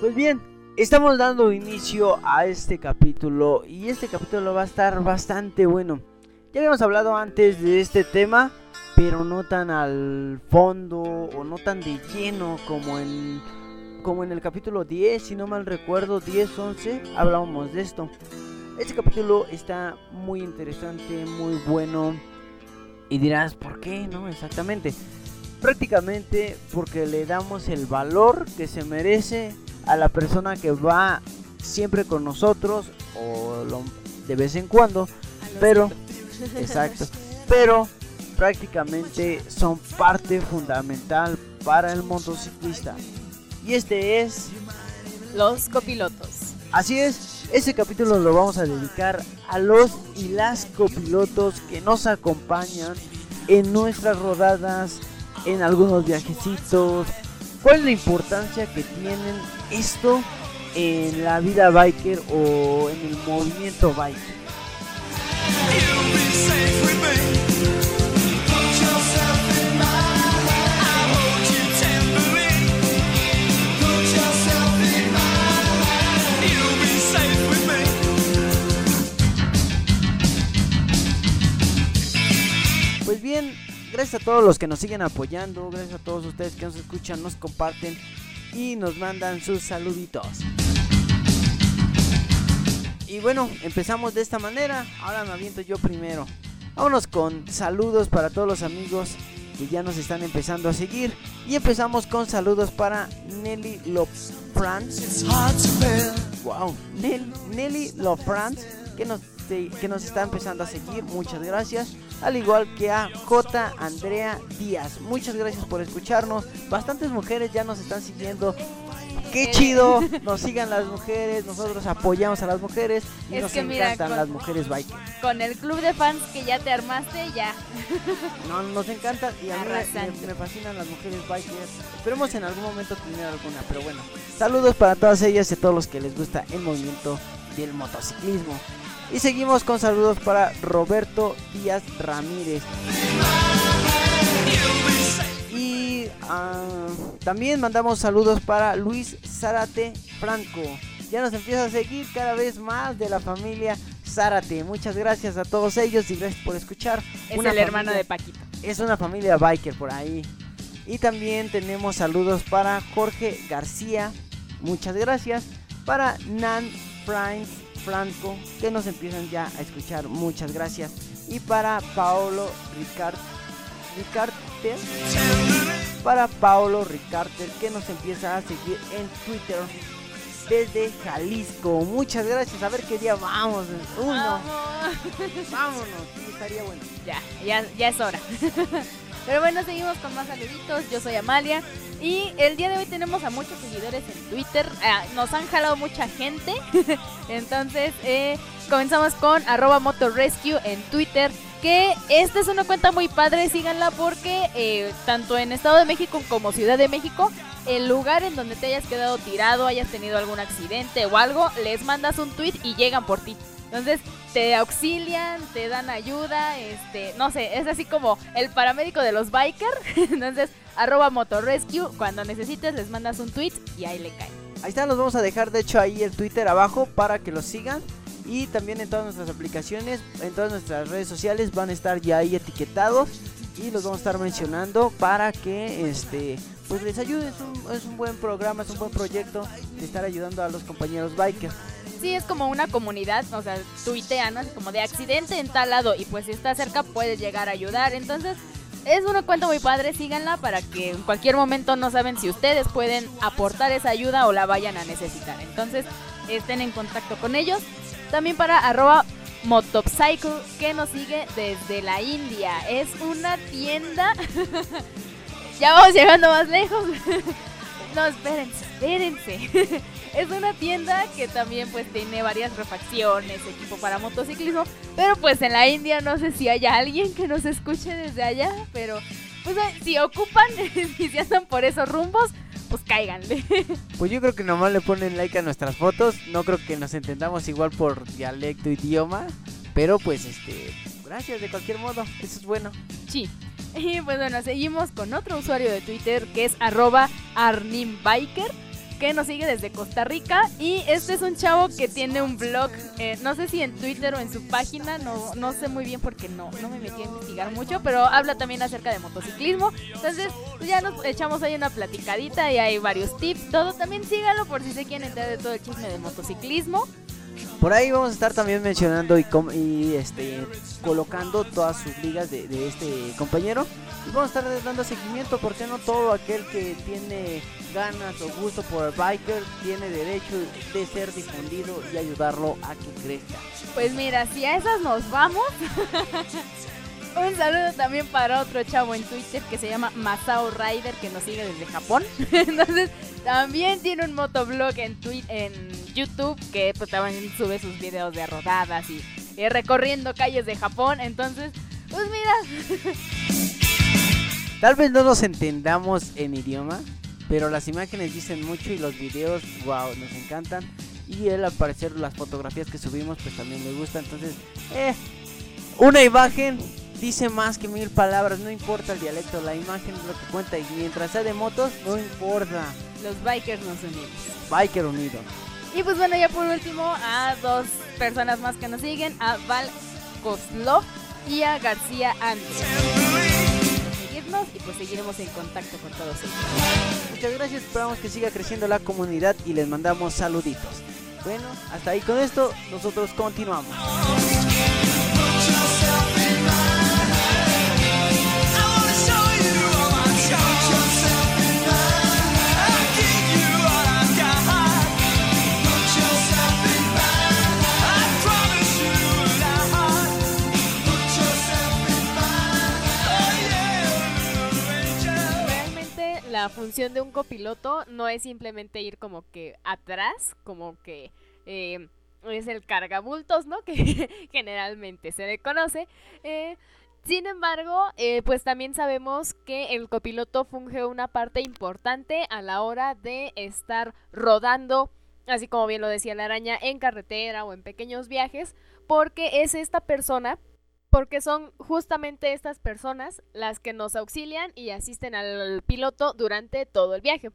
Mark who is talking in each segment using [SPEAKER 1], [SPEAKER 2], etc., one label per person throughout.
[SPEAKER 1] Pues bien, estamos dando inicio a este capítulo y este capítulo va a estar bastante bueno. Ya habíamos hablado antes de este tema, pero no tan al fondo o no tan de lleno como en como en el capítulo 10, si no mal recuerdo, 10 11 hablábamos de esto. Este capítulo está muy interesante, muy bueno. Y dirás, ¿por qué? No, exactamente. Prácticamente porque le damos el valor que se merece a la persona que va siempre con nosotros o de vez en cuando, pero exacto, pero prácticamente son parte fundamental para el motociclista. Y este es
[SPEAKER 2] los copilotos.
[SPEAKER 1] Así es, este capítulo lo vamos a dedicar a los y las copilotos que nos acompañan en nuestras rodadas, en algunos viajecitos, ¿Cuál es la importancia que tienen esto en la vida biker o en el movimiento biker? Pues bien, gracias a todos los que nos siguen apoyando, gracias a todos ustedes que nos escuchan, nos comparten y nos mandan sus saluditos. Y bueno, empezamos de esta manera, ahora me aviento yo primero. Vámonos con saludos para todos los amigos que ya nos están empezando a seguir. Y empezamos con saludos para Nelly Lofrance. Wow, Nelly Lofrance, que nos que nos está empezando a seguir. Muchas gracias. Al igual que a J. Andrea Díaz. Muchas gracias por escucharnos. Bastantes mujeres ya nos están siguiendo. Qué eh. chido, nos sigan las mujeres, nosotros apoyamos a las mujeres y nos encantan las mujeres bikers.
[SPEAKER 2] Con el club de fans que ya te armaste, ya.
[SPEAKER 1] No, nos encanta y a mí me, fascinan las mujeres bikers. Esperemos en algún momento tener alguna, pero bueno. Saludos para todas ellas y a todos los que les gusta el movimiento del motociclismo. Y seguimos con saludos para Roberto Díaz Ramírez. Y ah, también mandamos saludos para Luis Zárate Franco. Ya nos empieza a seguir cada vez más de la familia Zárate. Muchas gracias a todos ellos y gracias por escuchar.
[SPEAKER 2] Es el hermano de Paquito.
[SPEAKER 1] Es una familia biker por ahí. Y también tenemos saludos para Jorge García. Muchas gracias. Para Nan Prime Franco, que nos empiezan ya a escuchar. Muchas gracias. Y para Paolo Ricard, Ricarter, para Paolo Ricarter, que nos empieza a seguir en Twitter desde Jalisco. Muchas gracias. A ver qué día vamos. Uno. Vámonos. Sí, estaría bueno.
[SPEAKER 2] Ya, ya, ya es hora. Pero bueno, seguimos con más saluditos. Yo soy Amalia. Y el día de hoy tenemos a muchos seguidores en Twitter. Ah, nos han jalado mucha gente. Entonces, eh, comenzamos con arroba motorescue en Twitter. Que esta es una cuenta muy padre, síganla porque eh, tanto en Estado de México como Ciudad de México, el lugar en donde te hayas quedado tirado, hayas tenido algún accidente o algo, les mandas un tweet y llegan por ti. Entonces te auxilian, te dan ayuda, este, no sé, es así como el paramédico de los bikers. Entonces, arroba motorrescue, cuando necesites les mandas un tweet y ahí le cae.
[SPEAKER 1] Ahí está, los vamos a dejar de hecho ahí el Twitter abajo para que los sigan. Y también en todas nuestras aplicaciones, en todas nuestras redes sociales van a estar ya ahí etiquetados. Y los vamos a estar mencionando para que este pues les ayude. Es un, es un buen programa, es un buen proyecto de estar ayudando a los compañeros bikers
[SPEAKER 2] sí es como una comunidad, o sea, tuitea, ¿no? como de accidente en tal lado y pues si está cerca puedes llegar a ayudar. Entonces, es una cuenta muy padre, síganla para que en cualquier momento no saben si ustedes pueden aportar esa ayuda o la vayan a necesitar. Entonces, estén en contacto con ellos. También para arroba Motopsycho que nos sigue desde la India. Es una tienda. ya vamos llegando más lejos. No, espérense, espérense. es una tienda que también pues tiene varias refacciones, equipo para motociclismo, pero pues en la India no sé si haya alguien que nos escuche desde allá, pero pues si ocupan, si se andan por esos rumbos, pues cáiganle.
[SPEAKER 1] Pues yo creo que nomás le ponen like a nuestras fotos, no creo que nos entendamos igual por dialecto, idioma, pero pues este, gracias de cualquier modo, eso es bueno.
[SPEAKER 2] Sí. Y pues bueno, seguimos con otro usuario de Twitter que es arroba arnimbiker que nos sigue desde Costa Rica. Y este es un chavo que tiene un blog, eh, no sé si en Twitter o en su página, no, no sé muy bien porque no, no me metí a investigar mucho, pero habla también acerca de motociclismo. Entonces, pues ya nos echamos ahí una platicadita y hay varios tips, todo. También sígalo por si se quieren enterar de todo el chisme de motociclismo.
[SPEAKER 1] Por ahí vamos a estar también mencionando y, y este colocando todas sus ligas de, este compañero. Vamos a estar dando seguimiento porque no todo aquel que tiene ganas o gusto por el biker tiene derecho de ser difundido y ayudarlo a que crezca.
[SPEAKER 2] Pues mira, si a esas nos vamos. Un saludo también para otro chavo en Twitter que se llama Masao Rider que nos sigue desde Japón. Entonces también tiene un motoblog en, en YouTube que pues, también sube sus videos de rodadas y, recorriendo calles de Japón. Entonces, pues mira.
[SPEAKER 1] Tal vez no nos entendamos en idioma, pero las imágenes dicen mucho y los videos, wow, nos encantan. Y el aparecer las fotografías que subimos, pues también me gusta. Entonces, eh, una imagen dice más que mil palabras, no importa el dialecto, la imagen es lo que cuenta y mientras sea de motos, no importa.
[SPEAKER 2] Los bikers nos unimos.
[SPEAKER 1] Biker unido.
[SPEAKER 2] Y pues bueno, ya por último, a dos personas más que nos siguen, a Val Koslov y a García Andes. Y pues seguiremos en contacto con todos ellos.
[SPEAKER 1] Muchas gracias, esperamos que siga creciendo la comunidad y les mandamos saluditos. Bueno, hasta ahí con esto, nosotros continuamos.
[SPEAKER 2] Función de un copiloto no es simplemente ir como que atrás, como que eh, es el cargabultos, ¿no? Que generalmente se le conoce. Eh, sin embargo, eh, pues también sabemos que el copiloto funge una parte importante a la hora de estar rodando, así como bien lo decía la araña, en carretera o en pequeños viajes, porque es esta persona porque son justamente estas personas las que nos auxilian y asisten al piloto durante todo el viaje.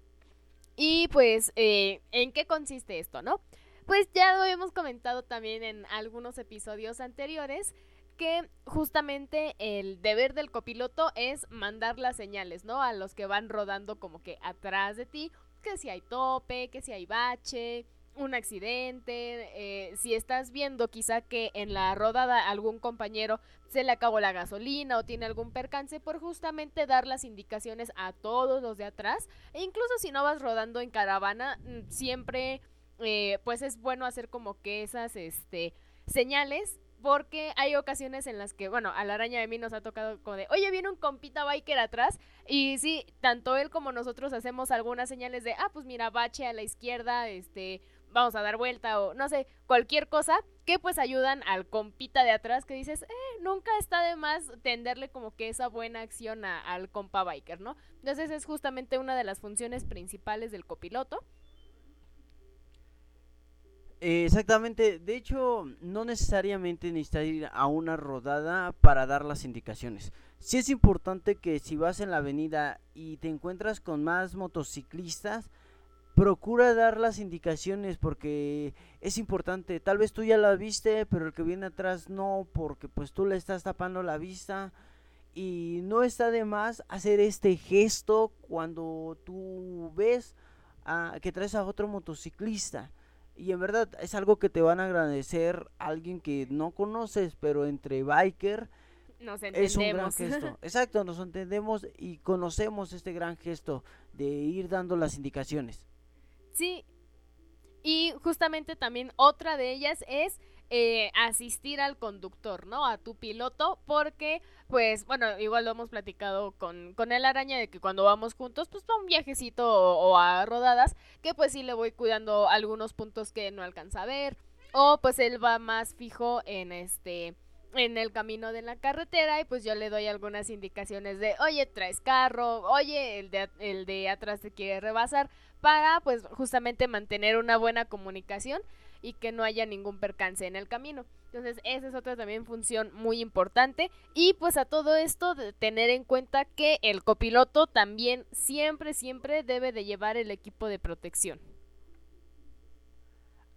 [SPEAKER 2] Y pues, eh, ¿en qué consiste esto, no? Pues ya lo hemos comentado también en algunos episodios anteriores que justamente el deber del copiloto es mandar las señales, ¿no? A los que van rodando como que atrás de ti, que si hay tope, que si hay bache, un accidente, eh, si estás viendo quizá que en la rodada algún compañero se le acabó la gasolina o tiene algún percance, por justamente dar las indicaciones a todos los de atrás. E incluso si no vas rodando en caravana, mm, siempre eh, pues es bueno hacer como que esas este, señales porque hay ocasiones en las que, bueno, a la araña de mí nos ha tocado como de, oye, viene un compita biker atrás, y sí, tanto él como nosotros hacemos algunas señales de, ah, pues mira, bache a la izquierda, este, vamos a dar vuelta o no sé, cualquier cosa que pues ayudan al compita de atrás que dices, eh, nunca está de más tenderle como que esa buena acción al compa biker, ¿no? Entonces es justamente una de las funciones principales del copiloto.
[SPEAKER 1] Exactamente, de hecho no necesariamente necesitas ir a una rodada para dar las indicaciones. Sí es importante que si vas en la avenida y te encuentras con más motociclistas, procura dar las indicaciones porque es importante. Tal vez tú ya la viste, pero el que viene atrás no, porque pues tú le estás tapando la vista. Y no está de más hacer este gesto cuando tú ves a, que traes a otro motociclista. Y en verdad es algo que te van a agradecer alguien que no conoces, pero entre biker
[SPEAKER 2] nos es un
[SPEAKER 1] gran gesto. Exacto, nos entendemos y conocemos este gran gesto de ir dando las indicaciones.
[SPEAKER 2] Sí. Y justamente también otra de ellas es eh, asistir al conductor, ¿no? A tu piloto, porque, pues, bueno, igual lo hemos platicado con, con el araña de que cuando vamos juntos, pues, para un viajecito o, a rodadas, que pues sí le voy cuidando algunos puntos que no alcanza a ver, o pues él va más fijo en este en el camino de la carretera y pues yo le doy algunas indicaciones de oye traes carro, oye el de, el de atrás te quiere rebasar para pues justamente mantener una buena comunicación y que no haya ningún percance en el camino. Entonces, esa es otra también función muy importante. Y pues a todo esto, de tener en cuenta que el copiloto también siempre, siempre debe de llevar el equipo de protección.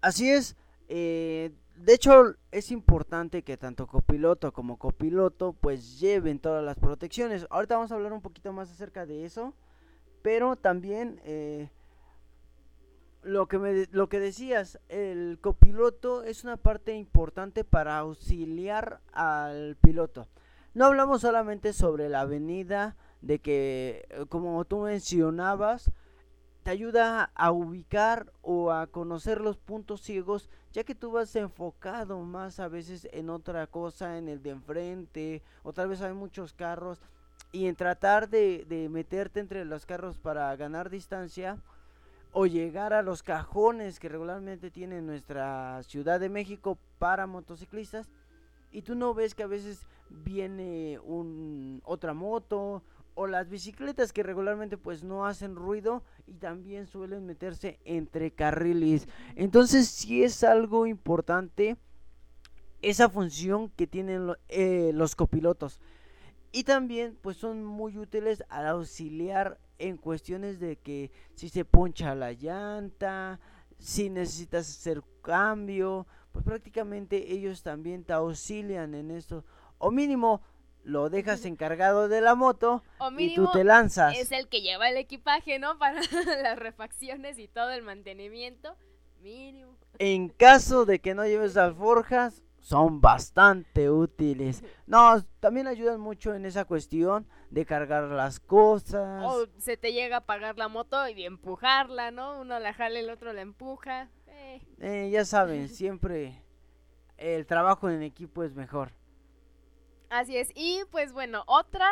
[SPEAKER 1] Así es. Eh, de hecho, es importante que tanto copiloto como copiloto pues lleven todas las protecciones. Ahorita vamos a hablar un poquito más acerca de eso. Pero también eh, lo que me lo que decías, el copiloto es una parte importante para auxiliar al piloto. No hablamos solamente sobre la avenida de que eh, como tú mencionabas te ayuda a ubicar o a conocer los puntos ciegos, ya que tú vas enfocado más a veces en otra cosa, en el de enfrente, o tal vez hay muchos carros, y en tratar de, de meterte entre los carros para ganar distancia, o llegar a los cajones que regularmente tiene nuestra Ciudad de México para motociclistas y tú no ves que a veces viene un otra moto o las bicicletas que regularmente pues no hacen ruido y también suelen meterse entre carriles. Entonces sí es algo importante esa función que tienen eh, los copilotos. Y también pues son muy útiles al auxiliar en cuestiones de que si se poncha la llanta, si necesitas hacer cambio, pues prácticamente ellos también te auxilian en esto. O mínimo lo dejas encargado de la moto y tú te lanzas.
[SPEAKER 2] Es el que lleva el equipaje, ¿no? Para las refacciones y todo el mantenimiento. Mínimo.
[SPEAKER 1] En caso de que no lleves alforjas, son bastante útiles. No, también ayudan mucho en esa cuestión de cargar las cosas.
[SPEAKER 2] O se te llega a apagar la moto y empujarla, ¿no? Uno la jala, el otro la empuja.
[SPEAKER 1] Eh. Eh, ya saben, siempre el trabajo en equipo es mejor.
[SPEAKER 2] Así es. Y pues bueno, otra...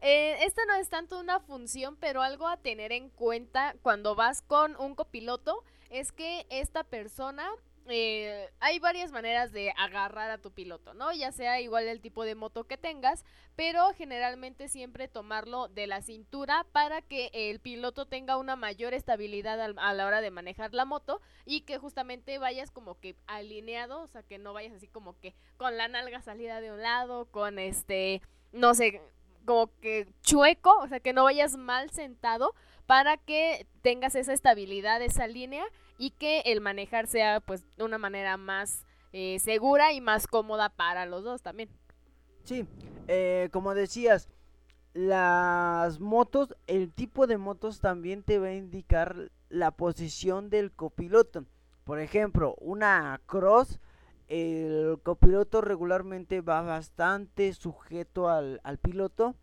[SPEAKER 2] Eh, esta no es tanto una función, pero algo a tener en cuenta cuando vas con un copiloto es que esta persona eh, hay varias maneras de agarrar a tu piloto, ¿no? Ya sea igual el tipo de moto que tengas, pero generalmente siempre tomarlo de la cintura para que el piloto tenga una mayor estabilidad a la hora de manejar la moto y que justamente vayas como que alineado, o sea, que no vayas así como que con la nalga salida de un lado, con este, no sé, como que chueco, o sea, que no vayas mal sentado para que tengas esa estabilidad, esa línea y que el manejar sea pues de una manera más eh, segura y más cómoda para los dos también.
[SPEAKER 1] Sí, eh, como decías, las motos, el tipo de motos también te va a indicar la posición del copiloto. Por ejemplo, una cross, el copiloto regularmente va bastante sujeto al, al piloto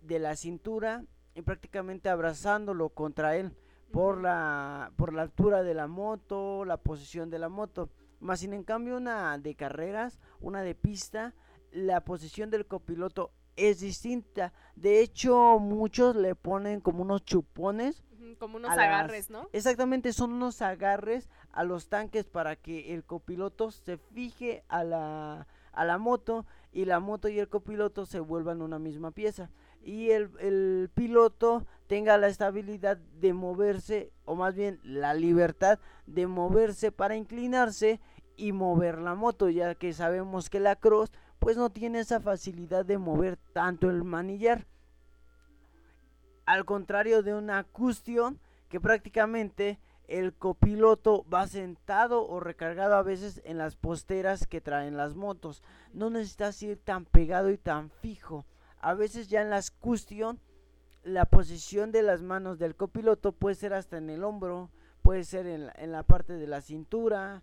[SPEAKER 1] de la cintura y prácticamente abrazándolo contra él por la, por la altura de la moto, la posición de la moto. Más sin en cambio una de carreras, una de pista, la posición del copiloto es distinta. De hecho, muchos le ponen como unos chupones.
[SPEAKER 2] Como unos agarres, ¿no?
[SPEAKER 1] Exactamente, son unos agarres a los tanques para que el copiloto se fije a la, a la moto y la moto y el copiloto se vuelvan una misma pieza y el, piloto tenga la estabilidad de moverse o más bien la libertad de moverse para inclinarse y mover la moto ya que sabemos que la cross pues no tiene esa facilidad de mover tanto el manillar. Al contrario de una cuestión que prácticamente el copiloto va sentado o recargado a veces en las posteras que traen las motos. No necesitas ir tan pegado y tan fijo a veces ya en la custom la posición de las manos del copiloto puede ser hasta en el hombro, puede ser en la, en la parte de la cintura,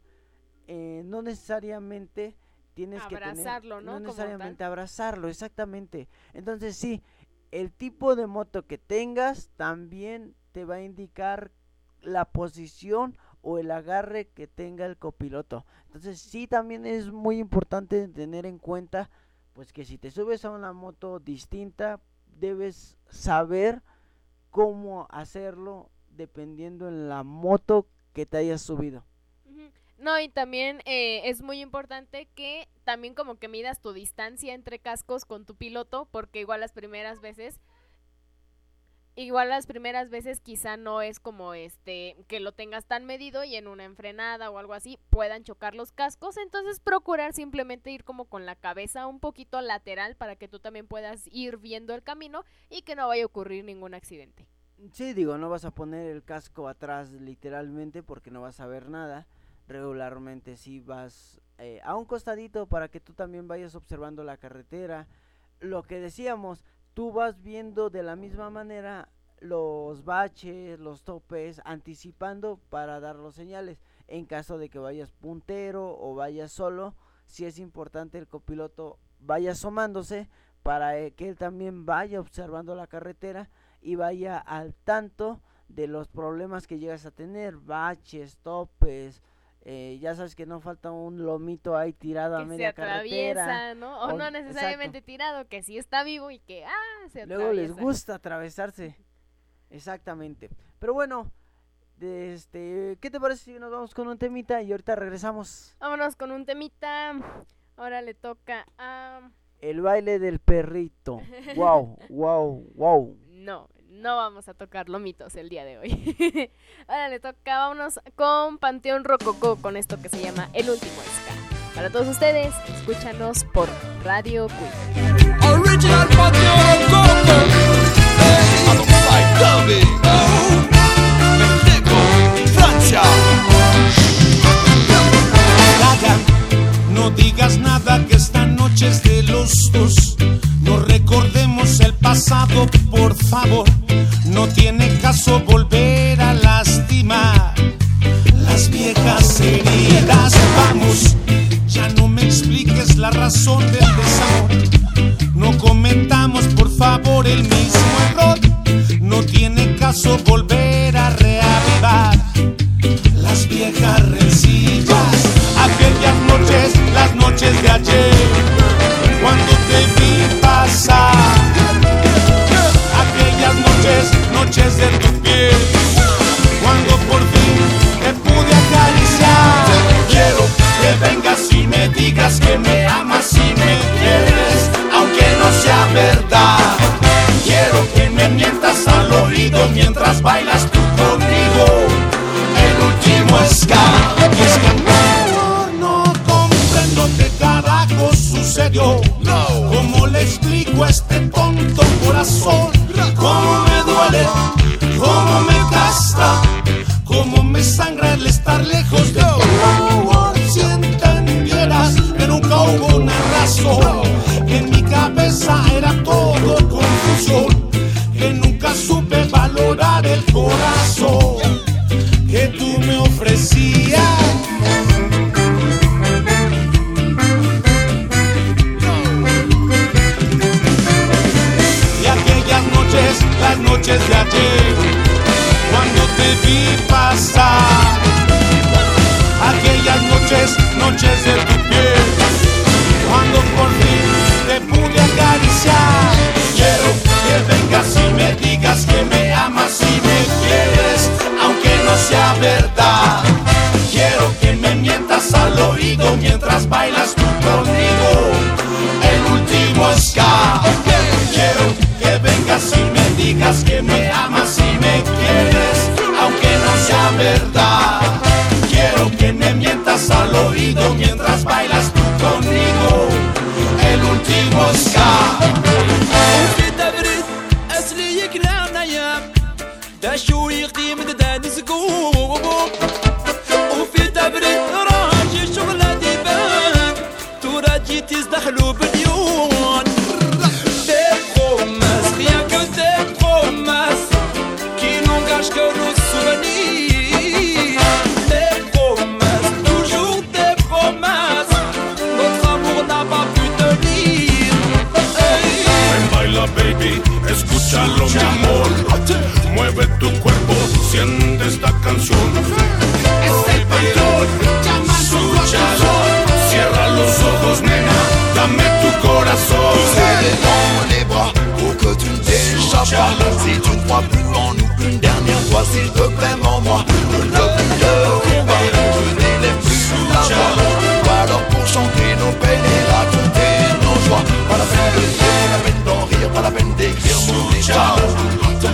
[SPEAKER 1] eh, no necesariamente tienes que tener,
[SPEAKER 2] ¿no?
[SPEAKER 1] no necesariamente abrazarlo, exactamente. Entonces sí, el tipo de moto que tengas también te va a indicar la posición o el agarre que tenga el copiloto. Entonces sí también es muy importante tener en cuenta pues que si te subes a una moto distinta debes saber cómo hacerlo dependiendo en la moto que te hayas subido.
[SPEAKER 2] No, y también eh, es muy importante que también como que midas tu distancia entre cascos con tu piloto, porque igual las primeras veces igual las primeras veces quizá no es como este que lo tengas tan medido y en una enfrenada o algo así puedan chocar los cascos, entonces procurar simplemente ir como con la cabeza un poquito lateral para que tú también puedas ir viendo el camino y que no vaya a ocurrir ningún accidente.
[SPEAKER 1] Sí, digo, no vas a poner el casco atrás literalmente porque no vas a ver nada. Regularmente si vas eh, a un costadito para que tú también vayas observando la carretera. Lo que decíamos, tú vas viendo de la misma manera los baches, los topes, anticipando para dar los señales. En caso de que vayas puntero o vayas solo, si es importante el copiloto vaya asomándose para eh, que él también vaya observando la carretera y vaya al tanto de los problemas que llegas a tener, baches, topes, eh, ya sabes que no falta un lomito ahí tirado a media
[SPEAKER 2] se atraviesa, ¿no? O, no necesariamente tirado, que sí está vivo y que, ah, se
[SPEAKER 1] atraviesa. Luego les gusta atravesarse. Exactamente. Pero bueno, este, ¿qué te parece si nos vamos con un temita y ahorita regresamos?
[SPEAKER 2] Vámonos con un temita. Ahora le toca a...
[SPEAKER 1] El baile del perrito. wow, wow, wow.
[SPEAKER 2] No, no vamos a tocar lomitos el día de hoy. Ahora le toca, vámonos con Panteón Rococó con esto que se llama El Último Ska. Para todos ustedes, escúchanos por Radio Queen. Original Panteón
[SPEAKER 3] Francia. No digas nada que esta noche es de los dos. No recordemos el pasado, por favor. No tiene caso volver a lastimar las viejas heridas. Vamos, ya no me expliques la razón del desamor. No comentamos, por favor, el mismo error. No tiene caso volver a reavivar las viejas rencillas. Aquellas noches, noches ayer, cuando te vi pasar noches de tu piel. Cuando por fin te pude acariciar, quiero que vengas y me digas que me amas y me quieres, aunque no sea verdad. Quiero que me mientas al oído mientras bailas tú coração.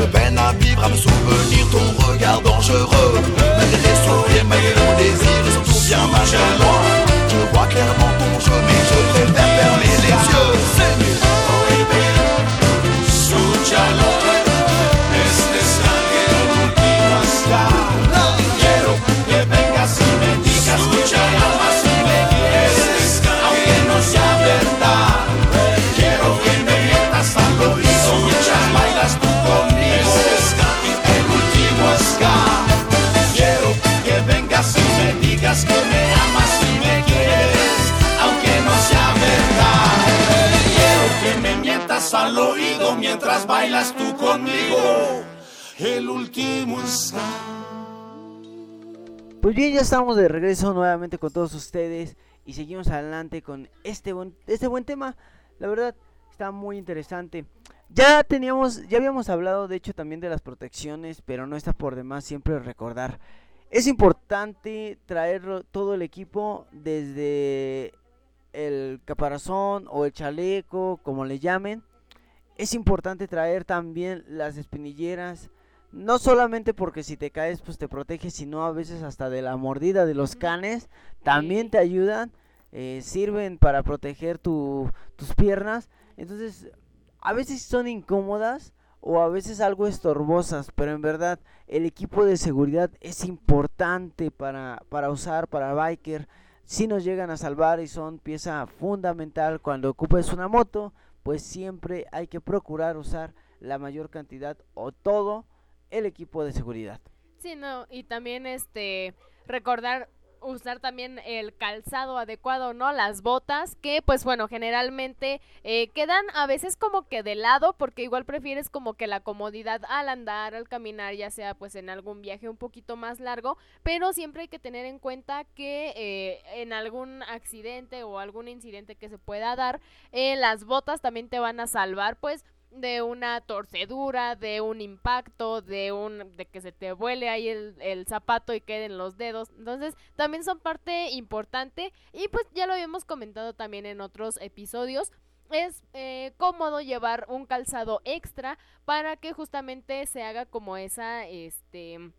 [SPEAKER 3] Me
[SPEAKER 4] peine à vivre, à me souvenir ton regard dangereux. Malgré les souvenirs, malgré mon désir, et surtout bien malgré moi. Je vois clairement ton jeu, mais je préfère fermer les yeux.
[SPEAKER 3] Escúchalo, este al oído mientras bailas tú conmigo. El último ska.
[SPEAKER 1] Pues bien, ya estamos de regreso nuevamente con todos ustedes y seguimos adelante con este buen, este buen tema. La verdad, está muy interesante. Ya teníamos, ya habíamos hablado de hecho también de las protecciones, pero no está por demás siempre recordar. Es importante traer todo el equipo desde el caparazón o el chaleco, como le llamen. Es importante traer también las espinilleras, no solamente porque si te caes pues te protege, sino a veces hasta de la mordida de los canes, también te ayudan, eh, sirven para proteger tu- tus piernas. Entonces, a veces son incómodas o a veces algo estorbosas, pero en verdad el equipo de seguridad es importante para, para usar, para biker. Si nos llegan a salvar y son pieza fundamental cuando ocupes una moto, pues siempre hay que procurar usar la mayor cantidad o todo el equipo de seguridad.
[SPEAKER 2] Sí, no, y también este recordar usar también el calzado adecuado, ¿no? Las botas que pues bueno, generalmente eh, quedan a veces como que de lado porque igual prefieres como que la comodidad al andar, al caminar, ya sea pues en algún viaje un poquito más largo, pero siempre hay que tener en cuenta que eh, en algún accidente o algún incidente que se pueda dar, eh, las botas también te van a salvar pues de una torcedura, de un impacto, de un de que se te vuele ahí el, el zapato y queden los dedos. Entonces, también son parte importante y pues ya lo habíamos comentado también en otros episodios. Es eh, cómodo llevar un calzado extra para que justamente se haga como esa, este,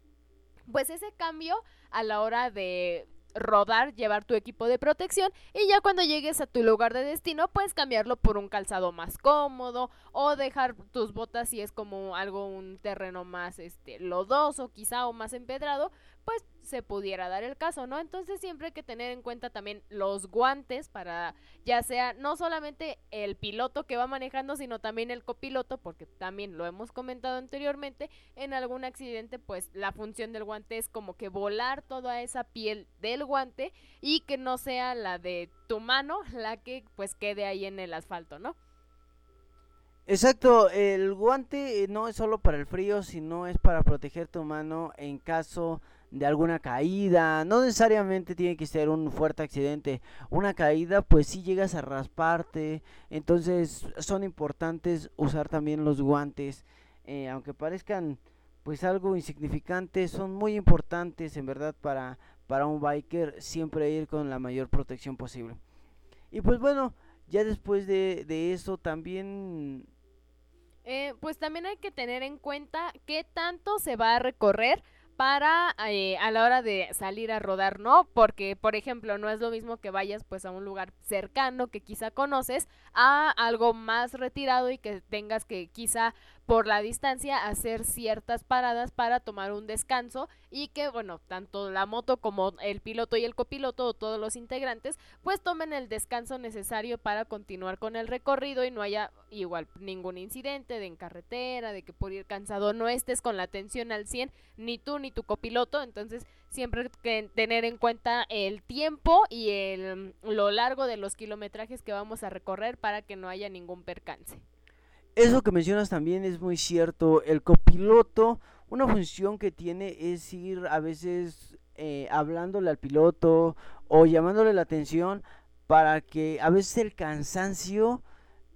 [SPEAKER 2] pues ese cambio a la hora de rodar, llevar tu equipo de protección y ya cuando llegues a tu lugar de destino puedes cambiarlo por un calzado más cómodo o dejar tus botas si es como algo un terreno más este lodoso quizá o más empedrado pues se pudiera dar el caso, ¿no? Entonces siempre hay que tener en cuenta también los guantes para ya sea no solamente el piloto que va manejando, sino también el copiloto, porque también lo hemos comentado anteriormente, en algún accidente pues la función del guante es como que volar toda esa piel del guante y que no sea la de tu mano la que pues quede ahí en el asfalto, ¿no?
[SPEAKER 1] Exacto, el guante eh, no es solo para el frío, sino es para proteger tu mano en caso de alguna caída. No necesariamente tiene que ser un fuerte accidente. Una caída, pues si llegas a rasparte. Entonces son importantes usar también los guantes. eh, aunque parezcan pues algo insignificantes, son muy importantes en verdad para, para un biker siempre ir con la mayor protección posible. Y pues bueno, ya después de, de eso también
[SPEAKER 2] Eh, pues también hay que tener en cuenta qué tanto se va a recorrer para eh, a la hora de salir a rodar, ¿no? Porque, por ejemplo, no es lo mismo que vayas pues a un lugar cercano que quizá conoces a algo más retirado y que tengas que quizá por la distancia hacer ciertas paradas para tomar un descanso y que, bueno, tanto la moto como el piloto y el copiloto o todos los integrantes pues tomen el descanso necesario para continuar con el recorrido y no haya igual ningún incidente de en carretera, de que por ir cansado no estés con la atención al 100, ni tú ni tu copiloto, entonces siempre que tener en cuenta el tiempo y el, lo largo de los kilometrajes que vamos a recorrer para que no haya ningún percance.
[SPEAKER 1] Eso que mencionas también es muy cierto. El copiloto una función que tiene es ir a veces eh, hablándole al piloto o llamándole la atención para que a veces el cansancio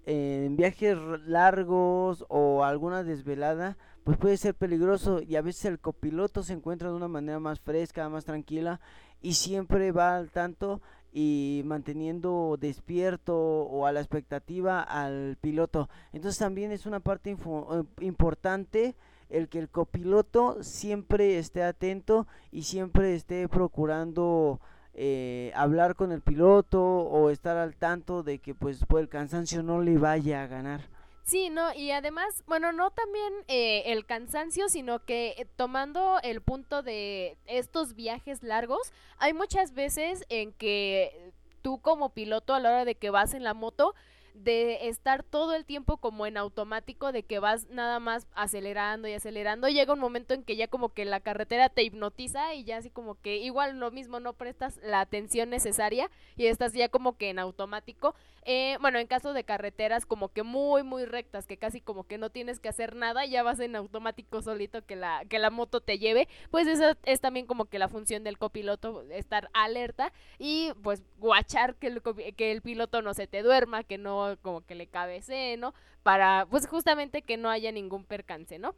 [SPEAKER 1] eh, en viajes largos o alguna desvelada pues puede ser peligroso y a veces el copiloto se encuentra de una manera más fresca, más tranquila y siempre va al tanto y manteniendo despierto o a la expectativa al piloto. Entonces también es una parte eh, importante el que el copiloto siempre esté atento y siempre esté procurando eh, hablar con el piloto o estar al tanto de que pues, pues el cansancio no le vaya a ganar.
[SPEAKER 2] Sí, no, y además, bueno, no también eh, el cansancio, sino que eh, tomando el punto de estos viajes largos, hay muchas veces en que tú como piloto a la hora de que vas en la moto, de estar todo el tiempo como en automático, de que vas nada más acelerando y acelerando, llega un momento en que ya como que la carretera te hipnotiza y ya así como que igual lo mismo no prestas la atención necesaria y estás ya como que en automático. Eh, bueno, en caso de carreteras como que muy, muy rectas, que casi como que no tienes que hacer nada, ya vas en automático solito que la, que la moto te lleve, pues esa es también como que la función del copiloto, estar alerta y pues guachar que el, que el piloto no se te duerma, que no como que le cabecee, ¿no? Para pues justamente que no haya ningún percance, ¿no?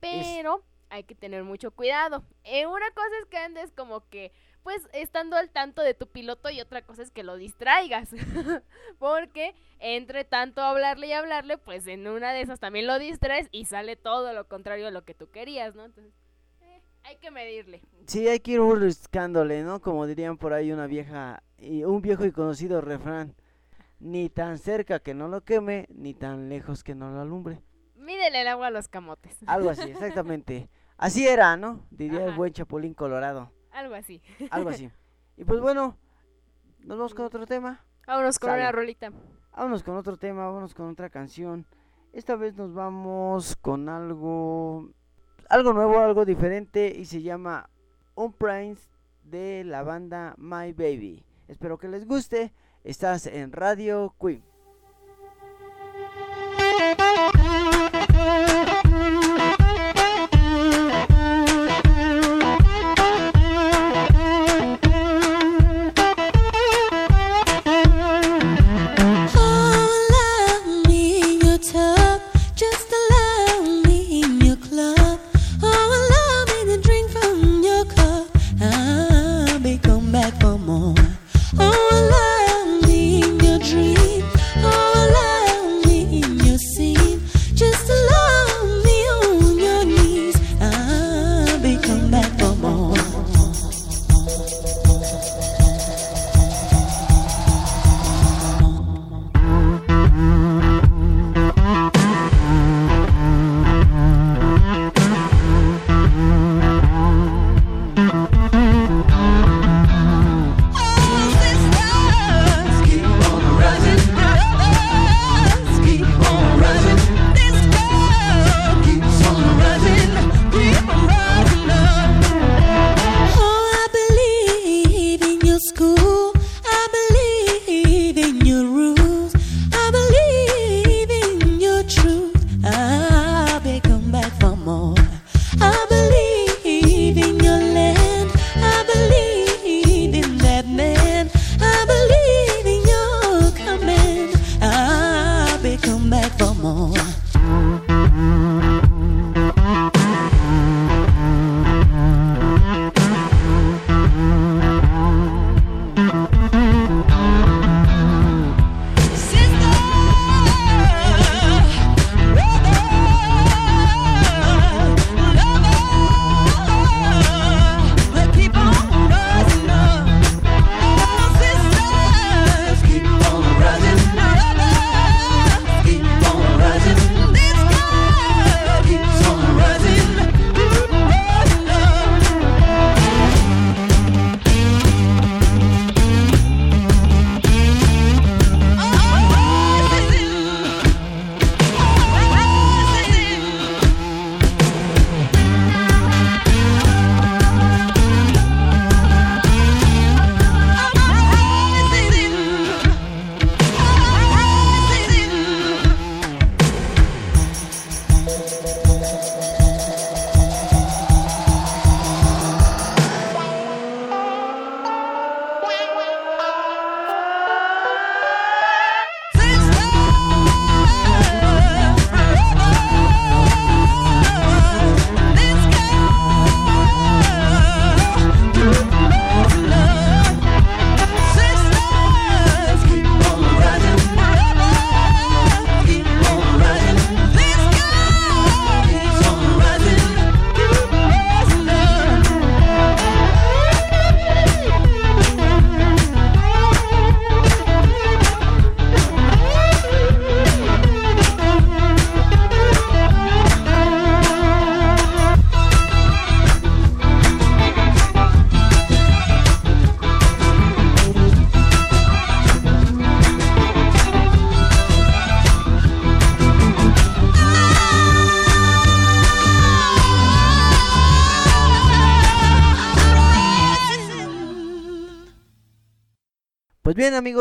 [SPEAKER 2] Pero hay que tener mucho cuidado. Eh, una cosa es que andes como que pues estando al tanto de tu piloto y otra cosa es que lo distraigas. Porque entre tanto hablarle y hablarle, pues en una de esas también lo distraes y sale todo lo contrario a lo que tú querías, ¿no? Entonces, eh, hay que medirle.
[SPEAKER 1] Sí, hay que ir buscándole, ¿no? Como dirían por ahí una vieja, y un viejo y conocido refrán. Ni tan cerca que no lo queme, ni tan lejos que no lo alumbre.
[SPEAKER 2] Mídele el agua a los camotes.
[SPEAKER 1] Algo así, exactamente. Así era, ¿no? Diría el buen Chapulín Colorado.
[SPEAKER 2] Algo así.
[SPEAKER 1] Algo así. Y pues bueno, nos vamos con otro tema.
[SPEAKER 2] Vámonos con una rolita.
[SPEAKER 1] Vámonos con otro tema, vámonos con otra canción. Esta vez nos vamos con algo algo nuevo, algo diferente y se llama Un Prince de la banda My Baby. Espero que les guste. Estás en Radio Queen.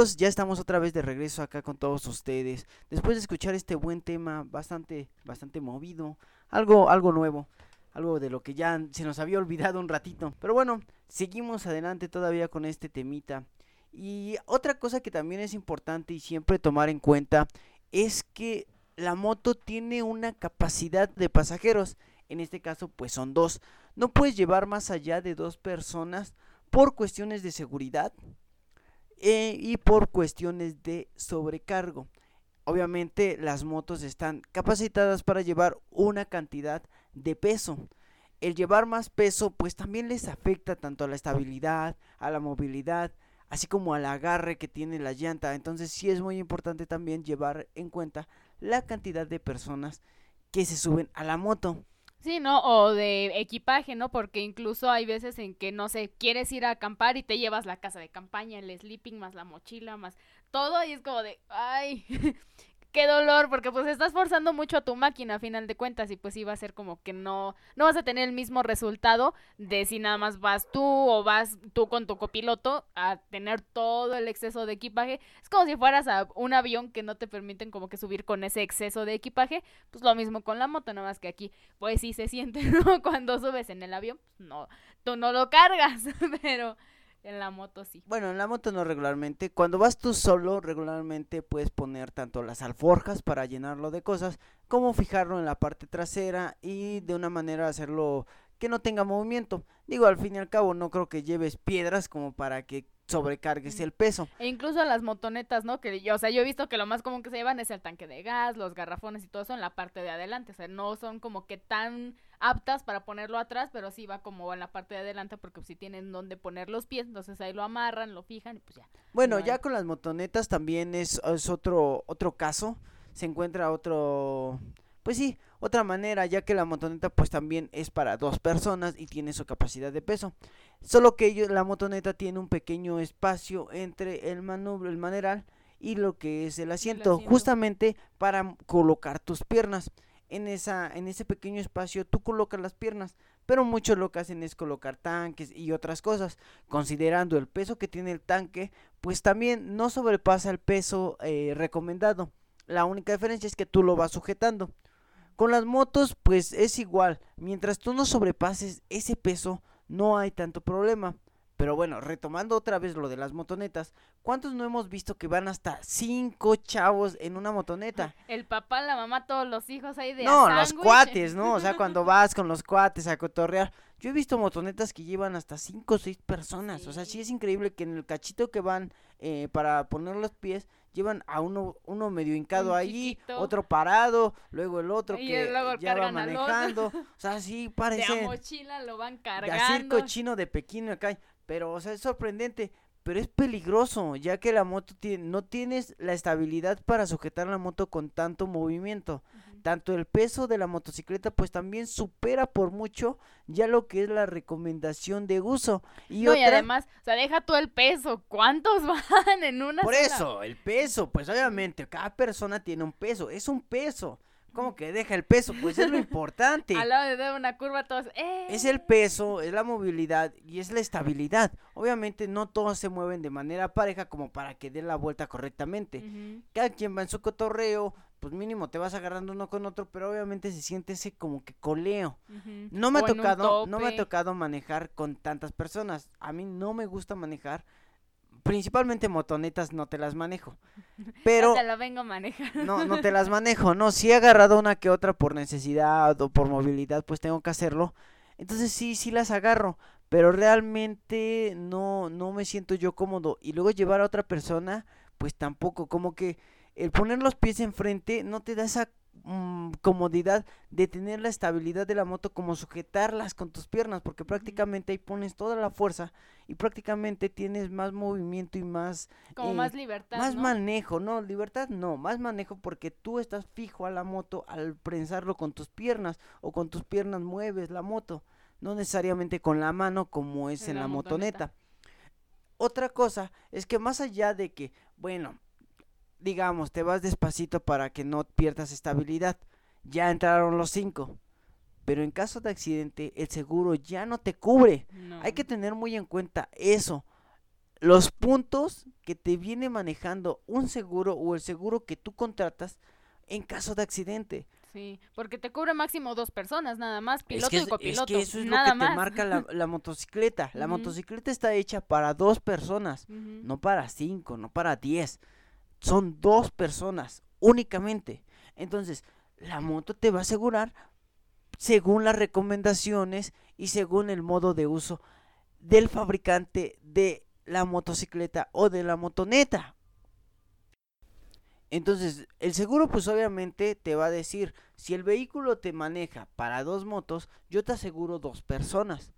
[SPEAKER 1] Ya estamos otra vez de regreso acá con todos ustedes. Después de escuchar este buen tema, bastante, bastante movido, algo, algo nuevo, algo de lo que ya se nos había olvidado un ratito. Pero bueno, seguimos adelante todavía con este temita. Y otra cosa que también es importante y siempre tomar en cuenta es que la moto tiene una capacidad de pasajeros. En este caso, pues son dos. No puedes llevar más allá de dos personas por cuestiones de seguridad eh, y por cuestiones de sobrecargo. Obviamente las motos están capacitadas para llevar una cantidad de peso. El llevar más peso pues también les afecta tanto a la estabilidad, a la movilidad, así como al agarre que tiene la llanta. Entonces sí es muy importante también llevar en cuenta la cantidad de personas que se suben a la moto.
[SPEAKER 2] Sí, ¿no? O de equipaje, ¿no? Porque incluso hay veces en que, no sé, quieres ir a acampar y te llevas la casa de campaña, el sleeping, más la mochila, más todo, y es como de, ay, qué dolor, porque pues estás forzando mucho a tu máquina a final de cuentas y pues iba a ser como que no, no vas a tener el mismo resultado de si nada más vas tú o vas tú con tu copiloto a tener todo el exceso de equipaje. Es como si fueras a un avión que no te permiten como que subir con ese exceso de equipaje, pues lo mismo con la moto, nada más que aquí pues sí se siente, ¿no? Cuando subes en el avión, pues, no, tú no lo cargas, pero... En la moto sí.
[SPEAKER 1] Bueno, en la moto no regularmente. Cuando vas tú solo, regularmente puedes poner tanto las alforjas para llenarlo de cosas, como fijarlo en la parte trasera y de una manera hacerlo que no tenga movimiento. Digo, al fin y al cabo, no creo que lleves piedras como para que sobrecargues el peso.
[SPEAKER 2] E incluso las motonetas, ¿no? Que yo, o sea, yo he visto que lo más común que se llevan es el tanque de gas, los garrafones y todo eso en la parte de adelante. O sea, no son como que tan aptas para ponerlo atrás, pero sí va como en la parte de adelante porque si tienen donde poner los pies, entonces ahí lo amarran, lo fijan y pues ya.
[SPEAKER 1] Bueno, ya con las motonetas también es, es otro otro caso, se encuentra otro pues sí, otra manera, ya que la motoneta pues también es para dos personas y tiene su capacidad de peso. Solo que ellos, la motoneta tiene un pequeño espacio entre el manubrio, el maneral y lo que es el asiento,
[SPEAKER 2] asiento.
[SPEAKER 1] justamente para colocar tus piernas. En, esa, en ese pequeño espacio tú colocas las piernas, pero muchos lo que hacen es colocar tanques y otras cosas. Considerando el peso que tiene el tanque, pues también no sobrepasa el peso eh, recomendado. La única diferencia es que tú lo vas sujetando. Con las motos, pues es igual. Mientras tú no sobrepases ese peso, no hay tanto problema. Pero bueno, retomando otra vez lo de las motonetas, ¿cuántos no hemos visto que van hasta cinco chavos en una motoneta?
[SPEAKER 2] El papá, la mamá, todos los hijos ahí de
[SPEAKER 1] No, los cuates, ¿no? O sea, cuando vas con los cuates a cotorrear. Yo he visto motonetas que llevan hasta cinco o seis personas. O sea, sí es increíble que en el cachito que van eh, para poner los pies, llevan a uno, uno medio hincado
[SPEAKER 2] Un
[SPEAKER 1] ahí,
[SPEAKER 2] chiquito.
[SPEAKER 1] otro parado, luego el otro
[SPEAKER 2] Y
[SPEAKER 1] que
[SPEAKER 2] luego
[SPEAKER 1] ya va manejando. O sea, sí
[SPEAKER 2] De a
[SPEAKER 1] parece
[SPEAKER 2] mochila lo van
[SPEAKER 1] de
[SPEAKER 2] cargando.
[SPEAKER 1] a circo chino de Pekín acá. Pero, o sea, es sorprendente. Pero es peligroso, ya que la moto tiene, no tienes la estabilidad para sujetar la moto con tanto movimiento. Tanto el peso de la motocicleta, pues también supera por mucho ya lo que es la recomendación de uso. Y
[SPEAKER 2] no,
[SPEAKER 1] otra,
[SPEAKER 2] y además, o sea, deja tú el peso. ¿Cuántos van en una
[SPEAKER 1] por
[SPEAKER 2] sola?
[SPEAKER 1] eso, el peso, pues obviamente cada persona tiene un peso, es un peso. ¿Cómo que deja el peso? Pues es lo importante.
[SPEAKER 2] Al lado de una curva todos, ¡eh!
[SPEAKER 1] Es el peso, es la movilidad y es la estabilidad. Obviamente no todos se mueven de manera pareja como para que den la vuelta correctamente. Cada quien va en su cotorreo, pues mínimo te vas agarrando uno con otro, pero obviamente se siente ese como que coleo. No me ha
[SPEAKER 2] O
[SPEAKER 1] tocado, no me ha tocado manejar con tantas personas. A mí no me gusta manejar, principalmente motonetas no te las manejo. Pero
[SPEAKER 2] Ya te la vengo manejando.
[SPEAKER 1] no, no te las manejo, no, si he agarrado una que otra por necesidad o por movilidad, pues tengo que hacerlo. Entonces sí, sí las agarro, pero realmente no, no me siento yo cómodo. Y luego llevar a otra persona, pues tampoco, como que el poner los pies enfrente no te da esa mm, comodidad de tener la estabilidad de la moto como sujetarlas con tus piernas, porque prácticamente ahí pones toda la fuerza y prácticamente tienes más movimiento y más
[SPEAKER 2] Como
[SPEAKER 1] eh,
[SPEAKER 2] más libertad,
[SPEAKER 1] más
[SPEAKER 2] ¿no?
[SPEAKER 1] manejo, no, libertad no, más manejo porque tú estás fijo a la moto al prensarlo con tus piernas o con tus piernas mueves la moto, no necesariamente con la mano como es
[SPEAKER 2] En
[SPEAKER 1] en
[SPEAKER 2] la motoneta.
[SPEAKER 1] Otra cosa es que más allá de que, bueno, digamos, te vas despacito para que no pierdas estabilidad, ya entraron los cinco. Pero en caso de accidente, el seguro ya no te cubre.
[SPEAKER 2] No.
[SPEAKER 1] Hay que tener muy en cuenta eso. los puntos que te viene manejando un seguro o el seguro que tú contratas en caso de accidente.
[SPEAKER 2] Sí, porque te cubre máximo dos personas, nada más, piloto
[SPEAKER 1] es que,
[SPEAKER 2] y
[SPEAKER 1] es-
[SPEAKER 2] copiloto.
[SPEAKER 1] es que eso es
[SPEAKER 2] nada
[SPEAKER 1] lo que
[SPEAKER 2] más.
[SPEAKER 1] te marca la, la motocicleta. La motocicleta está hecha para dos personas, no para cinco, no para diez. Son dos personas únicamente. Entonces, la moto te va a asegurar según las recomendaciones y según el modo de uso del fabricante de la motocicleta o de la motoneta. Entonces, el seguro pues obviamente te va a decir, si el vehículo te maneja para dos motos, yo te aseguro dos personas.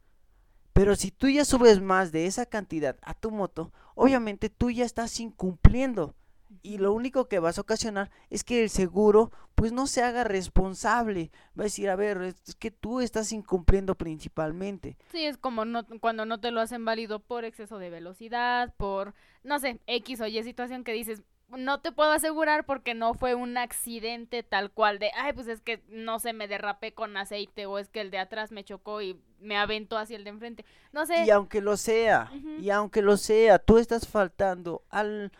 [SPEAKER 1] Pero si tú ya subes más de esa cantidad a tu moto, obviamente tú ya estás incumpliendo. Y lo único que vas a ocasionar es que el seguro pues no se haga responsable. Va a decir, a ver, es que tú estás incumpliendo principalmente.
[SPEAKER 2] Sí, es como no, cuando no te lo hacen válido por exceso de velocidad, por, no sé, X o Y situación que dices, no te puedo asegurar porque no fue un accidente tal cual de, ay, pues es que no sé, me derrapé con aceite o es que el de atrás me chocó y me aventó hacia el de enfrente. No sé.
[SPEAKER 1] Y aunque lo sea, y aunque lo sea, tú estás faltando al,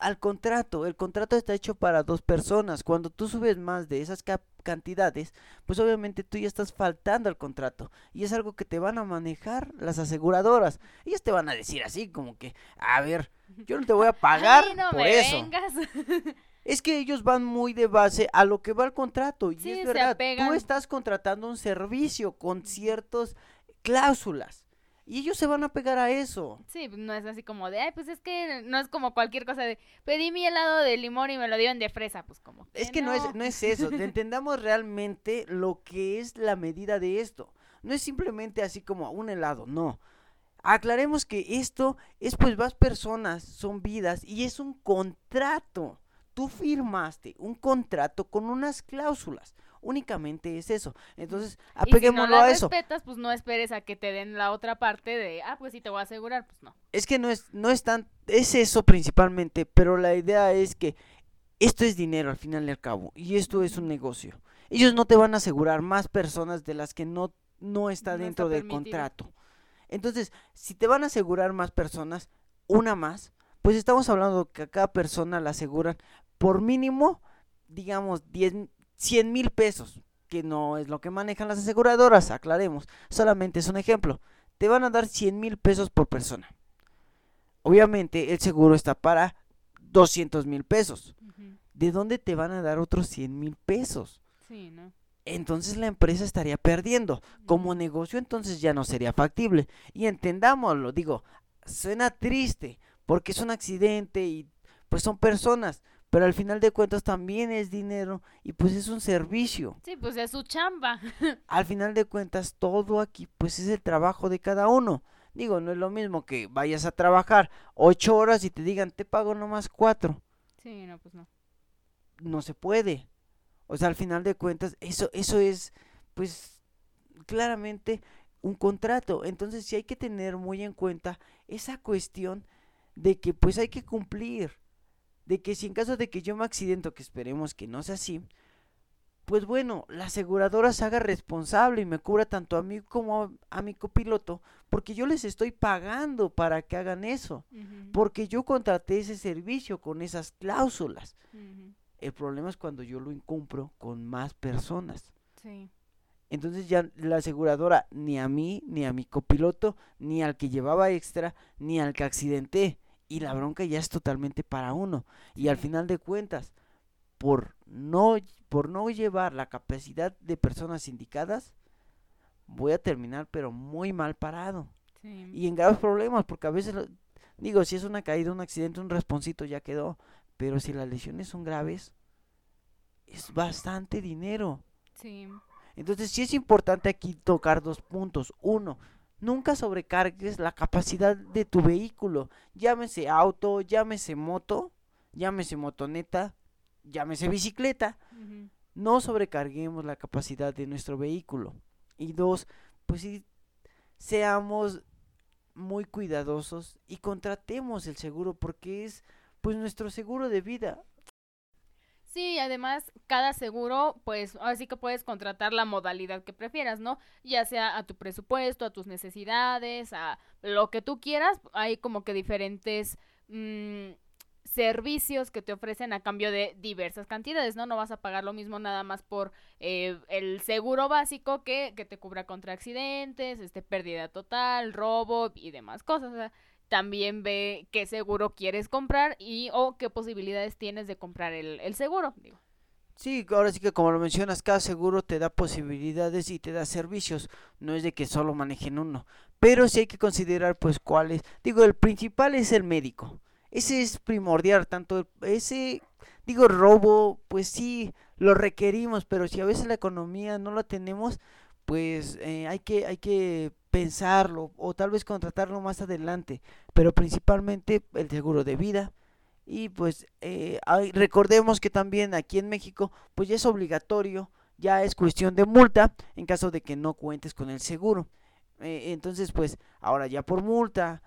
[SPEAKER 1] al contrato. El contrato está hecho para dos personas. Cuando tú subes más de esas cantidades, pues obviamente tú ya estás faltando al contrato. Y es algo que te van a manejar las aseguradoras. Ellas te van a decir así, como que, a ver, yo no te voy a pagar
[SPEAKER 2] "Ay, no
[SPEAKER 1] por
[SPEAKER 2] me
[SPEAKER 1] eso.
[SPEAKER 2] vengas".
[SPEAKER 1] Es que ellos van muy de base a lo que va el contrato. Y
[SPEAKER 2] Sí,
[SPEAKER 1] es verdad, tú estás contratando un servicio con ciertas cláusulas. Y ellos se van a pegar a eso.
[SPEAKER 2] Sí, no es así como de, ay, pues es que no es como cualquier cosa de, pedí mi helado de limón y me lo dieron de fresa, pues como.
[SPEAKER 1] Es que no es, no es eso. Entendamos realmente lo que es la medida de esto. No es simplemente así como un helado, no. Aclaremos que esto es pues más personas, son vidas y es un contrato. Tú firmaste un contrato con unas cláusulas. Únicamente es eso. Entonces,
[SPEAKER 2] Y si no
[SPEAKER 1] a eso.
[SPEAKER 2] respetas, pues no esperes a que te den la otra parte de, ah, pues sí te voy a asegurar, pues no.
[SPEAKER 1] Es que no es, no es tan, es eso principalmente, pero la idea es que esto es dinero al final y al cabo, y esto es un negocio. Ellos no te van a asegurar más personas de las que no, no está
[SPEAKER 2] No está
[SPEAKER 1] dentro del contrato. Entonces, si te van a asegurar más personas, una más, pues estamos hablando que a cada persona la aseguran por mínimo, digamos, 10, 100 mil pesos, que no es lo que manejan las aseguradoras, aclaremos, solamente es un ejemplo. Te van a dar 100 mil pesos por persona. Obviamente el seguro está para 200 mil pesos. ¿De dónde te van a dar otros 100 mil pesos?
[SPEAKER 2] Sí, ¿no?
[SPEAKER 1] Entonces la empresa estaría perdiendo. Como negocio entonces ya no sería factible. Y entendámoslo, digo, suena triste porque es un accidente y pues son personas. Pero al final de cuentas también es dinero y pues es un servicio.
[SPEAKER 2] Sí, pues es su chamba.
[SPEAKER 1] Al final de cuentas todo aquí pues es el trabajo de cada uno. Digo, no es lo mismo que vayas a trabajar ocho horas y te digan te pago nomás cuatro.
[SPEAKER 2] Sí, no, pues no.
[SPEAKER 1] no se puede. O sea, al final de cuentas, eso, eso es, pues, claramente un contrato. Entonces, sí hay que tener muy en cuenta esa cuestión de que, pues, hay que cumplir. De que si en caso de que yo me accidento, que esperemos que no sea así, pues bueno, la aseguradora se haga responsable y me cubra tanto a mí como a, mi copiloto, porque yo les estoy pagando para que hagan eso, porque yo contraté ese servicio con esas cláusulas. El problema es cuando yo lo incumplo con más personas.
[SPEAKER 2] Sí.
[SPEAKER 1] Entonces ya la aseguradora ni a mí, ni a mi copiloto, ni al que llevaba extra, ni al que accidenté. Y la bronca ya es totalmente para uno. Y al final de cuentas, por no, por no llevar la capacidad de personas indicadas, voy a terminar pero muy mal parado.
[SPEAKER 2] Sí.
[SPEAKER 1] Y en graves problemas, porque a veces, lo- digo, si es una caída, un accidente, un responcito ya quedó. Pero si las lesiones son graves, es bastante dinero.
[SPEAKER 2] Sí.
[SPEAKER 1] Entonces sí es importante aquí tocar dos puntos. Uno, nunca sobrecargues la capacidad de tu vehículo. Llámese auto, llámese moto, llámese motoneta, llámese bicicleta. No sobrecarguemos la capacidad de nuestro vehículo. Y dos, pues sí, seamos muy cuidadosos y contratemos el seguro porque es pues nuestro seguro de vida.
[SPEAKER 2] Sí, además cada seguro, pues así que puedes contratar la modalidad que prefieras, ¿no? Ya sea a tu presupuesto, a tus necesidades, a lo que tú quieras. Hay como que diferentes mm, servicios que te ofrecen a cambio de diversas cantidades, ¿no? No vas a pagar lo mismo nada más por eh, el seguro básico que, que te cubra contra accidentes, este, pérdida total, robo y demás cosas. O también ve qué seguro quieres comprar y o qué posibilidades tienes de comprar el, el seguro. Digo.
[SPEAKER 1] Sí, ahora sí que como lo mencionas, cada seguro te da posibilidades y te da servicios, no es de que solo manejen uno, pero sí hay que considerar pues cuáles, digo, el principal es el médico, ese es primordial, tanto ese, digo, robo, pues sí, lo requerimos, pero si a veces la economía no la tenemos, pues eh, hay que, hay que pensarlo o tal vez contratarlo más adelante, pero principalmente el seguro de vida. Y pues eh, recordemos que también aquí en México pues ya es obligatorio, ya es cuestión de multa en caso de que no cuentes con el seguro. Eh, entonces pues ahora ya por multa,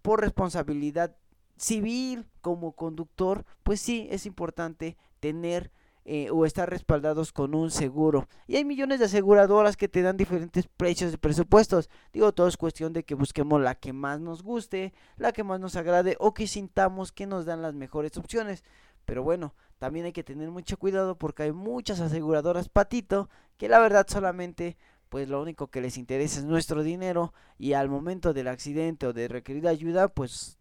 [SPEAKER 1] por responsabilidad civil como conductor, pues sí es importante tener eh, o estar respaldados con un seguro. Y hay millones de aseguradoras que te dan diferentes precios de presupuestos. Digo, todo es cuestión de que busquemos la que más nos guste, la que más nos agrade o que sintamos que nos dan las mejores opciones. Pero bueno, también hay que tener mucho cuidado porque hay muchas aseguradoras patito que la verdad solamente pues lo único que les interesa es nuestro dinero y al momento del accidente o de requerir ayuda pues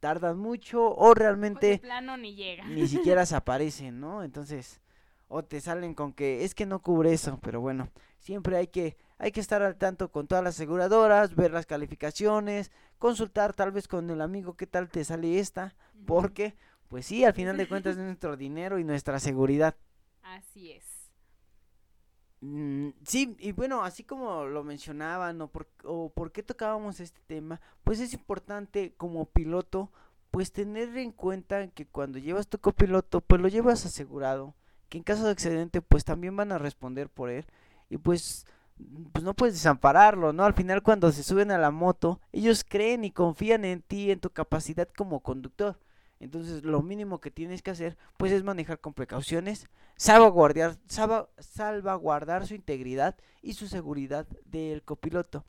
[SPEAKER 1] tardan mucho o realmente
[SPEAKER 2] plano ni llega.
[SPEAKER 1] Ni siquiera se aparecen, ¿no? Entonces, o te salen con que es que no cubre eso, pero bueno, siempre hay que hay que estar al tanto con todas las aseguradoras, ver las calificaciones, consultar tal vez con el amigo qué tal te sale esta, porque pues sí, al final de cuentas es nuestro dinero y nuestra seguridad.
[SPEAKER 2] Así es.
[SPEAKER 1] Mm, sí, y bueno, así como lo mencionaban o por, o por qué tocábamos este tema, pues es importante como piloto, pues tener en cuenta que cuando llevas tu copiloto, pues lo llevas asegurado que en caso de accidente pues también van a responder por él y pues pues no puedes desampararlo, ¿no? Al final cuando se suben a la moto, ellos creen y confían en ti, en tu capacidad como conductor. Entonces lo mínimo que tienes que hacer pues es manejar con precauciones, salvaguardar, salvaguardar su integridad y su seguridad del copiloto.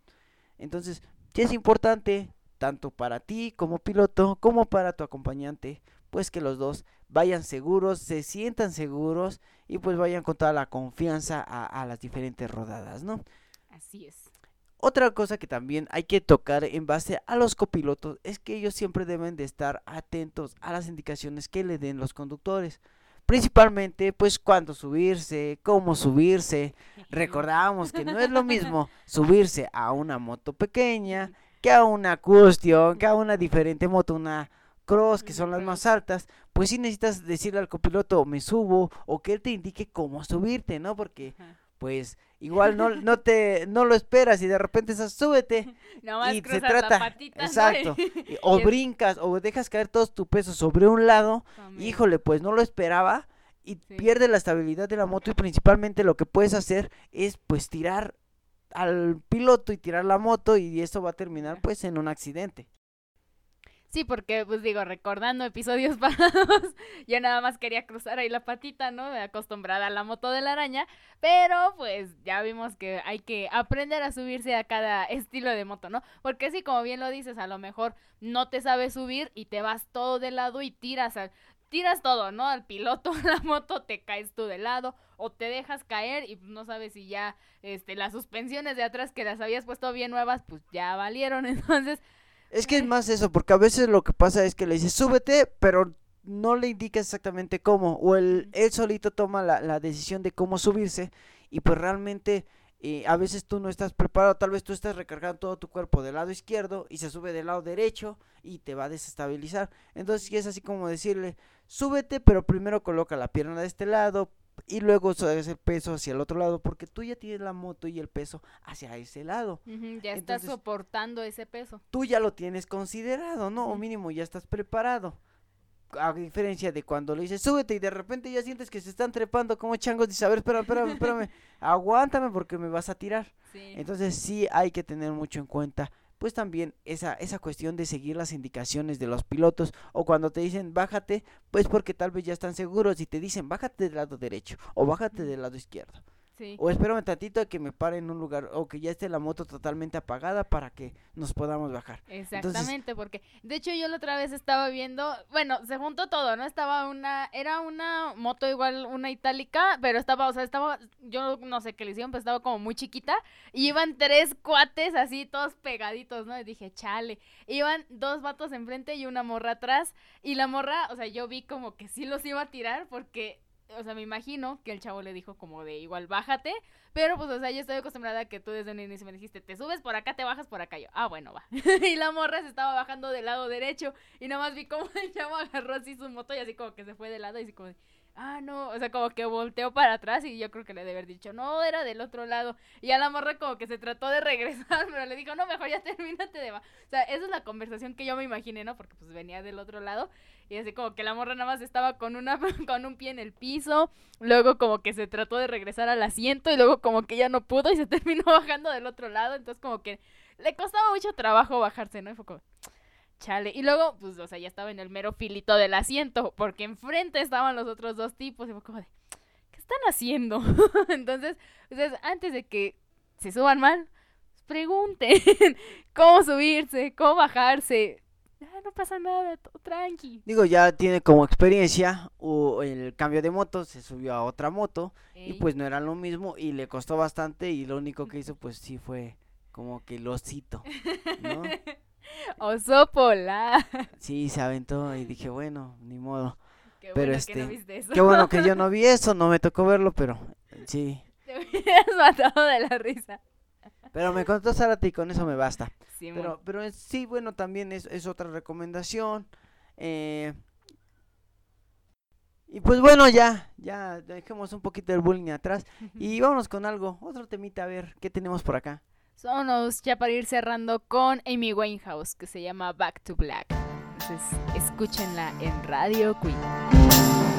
[SPEAKER 1] Entonces, sí es importante tanto para ti como piloto como para tu acompañante, pues que los dos vayan seguros, se sientan seguros y pues vayan con toda la confianza a, las diferentes rodadas, ¿no?
[SPEAKER 2] Así es.
[SPEAKER 1] Otra cosa que también hay que tocar en base a los copilotos es que ellos siempre deben de estar atentos a las indicaciones que le den los conductores. Principalmente pues cuándo subirse, cómo subirse. Recordamos que no es lo mismo subirse a una moto pequeña que a una cuestión, que a una diferente moto, una cross, que son las más altas, pues sí necesitas decirle al copiloto, me subo, o que él te indique cómo subirte, ¿no? Porque, pues, igual no, no te, no lo esperas y de repente estás, súbete.
[SPEAKER 2] y se trata,
[SPEAKER 1] exacto, o brincas, o dejas caer todo tu peso sobre un lado, híjole, pues no lo esperaba, y pierde la estabilidad de la moto y principalmente lo que puedes hacer es, pues, tirar al piloto y tirar la moto y eso va a terminar pues en un accidente.
[SPEAKER 2] Sí, porque, pues digo, recordando episodios pasados, yo nada más quería cruzar ahí la patita, ¿no? Acostumbrada a la moto de la araña, pero pues ya vimos que hay que aprender a subirse a cada estilo de moto, ¿no? Porque sí, como bien lo dices, a lo mejor no te sabes subir y te vas todo de lado y tiras al, tiras todo, ¿no? Al piloto, la moto, te caes tú de lado o te dejas caer y no sabes si ya este las suspensiones de atrás que las habías puesto bien nuevas, pues ya valieron, entonces
[SPEAKER 1] es que es más eso, porque a veces lo que pasa es que le dices, súbete, pero no le indicas exactamente cómo, o él, él solito toma la, la decisión de cómo subirse, y pues realmente eh, a veces tú no estás preparado, tal vez tú estás recargando todo tu cuerpo del lado izquierdo y se sube del lado derecho y te va a desestabilizar. Entonces es así como decirle, súbete, pero primero coloca la pierna de este lado, y luego subes el peso hacia el otro lado porque tú ya tienes la moto y el peso hacia ese lado.
[SPEAKER 2] ya estás soportando ese peso.
[SPEAKER 1] Tú ya lo tienes considerado, ¿no? O mínimo ya estás preparado. A diferencia de cuando le dices, súbete y de repente ya sientes que se están trepando como changos. Dices, a ver, espérame, espérame, espérame, aguántame porque me vas a tirar. Entonces sí hay que tener mucho en cuenta pues también esa, esa cuestión de seguir las indicaciones de los pilotos o cuando te dicen bájate, pues porque tal vez ya están seguros y te dicen bájate del lado derecho o bájate del lado izquierdo.
[SPEAKER 2] Sí.
[SPEAKER 1] O espérame tantito a que me pare en un lugar o que ya esté la moto totalmente apagada para que nos podamos bajar.
[SPEAKER 2] Exactamente, porque de hecho yo la otra vez estaba viendo, bueno, se juntó todo, ¿no? Estaba una, era una moto igual, una itálica, pero estaba, o sea, estaba, yo no sé qué le hicieron, pero estaba como muy chiquita, y iban tres cuates así, todos pegaditos, ¿no? Y dije, chale, iban dos vatos enfrente y una morra atrás, y la morra, o sea, yo vi como que sí los iba a tirar porque o sea, me imagino que el chavo le dijo como de igual bájate, pero pues, o sea, yo estoy acostumbrada a que tú desde un inicio me dijiste, te subes por acá, te bajas por acá, yo, ah, bueno, va. y la morra se estaba bajando del lado derecho y nada más vi como el chavo agarró así su moto y así como que se fue de lado y así como ah, no, o sea, como que volteó para atrás y yo creo que le debe haber dicho, no, era del otro lado. Y a la morra como que se trató de regresar, pero le dijo, no, mejor ya termínate de. O sea, esa es la conversación que yo me imaginé, ¿no? Porque pues venía del otro lado y así como que la morra nada más estaba con una con un pie en el piso, luego como que se trató de regresar al asiento y luego como que ya no pudo y se terminó bajando del otro lado, entonces como que le costaba mucho trabajo bajarse, ¿no? Y fue como chale. Y luego, pues, o sea, ya estaba en el mero filito del asiento, porque enfrente estaban los otros dos tipos. Y fue como de, ¿qué están haciendo? Entonces, ustedes, antes de que se suban mal, pregunten cómo subirse, cómo bajarse. Ah, no pasa nada, todo tranqui.
[SPEAKER 1] Digo, ya tiene como experiencia o el cambio de moto, se subió a otra moto y pues no era lo mismo y le costó bastante y lo único que hizo pues sí fue como que lo cito, ¿no?
[SPEAKER 2] Oso polar.
[SPEAKER 1] Sí, se aventó y dije, bueno, ni modo.
[SPEAKER 2] Qué
[SPEAKER 1] Pero
[SPEAKER 2] bueno que no
[SPEAKER 1] este,
[SPEAKER 2] viste eso.
[SPEAKER 1] Qué bueno que yo no vi eso, no me tocó verlo, pero sí.
[SPEAKER 2] Te hubieras matado de la risa.
[SPEAKER 1] Pero me contó Zárate y con eso me basta.
[SPEAKER 2] Sí,
[SPEAKER 1] Pero, pero es- sí, bueno, también es, es otra recomendación. eh, y pues bueno, ya, ya dejemos un poquito el bullying atrás y vámonos con algo, otro temita, a ver, ¿qué tenemos por acá?
[SPEAKER 2] Vámonos ya para ir cerrando con Amy Winehouse, que se llama Back to Black. Entonces, escúchenla en Radio Queen.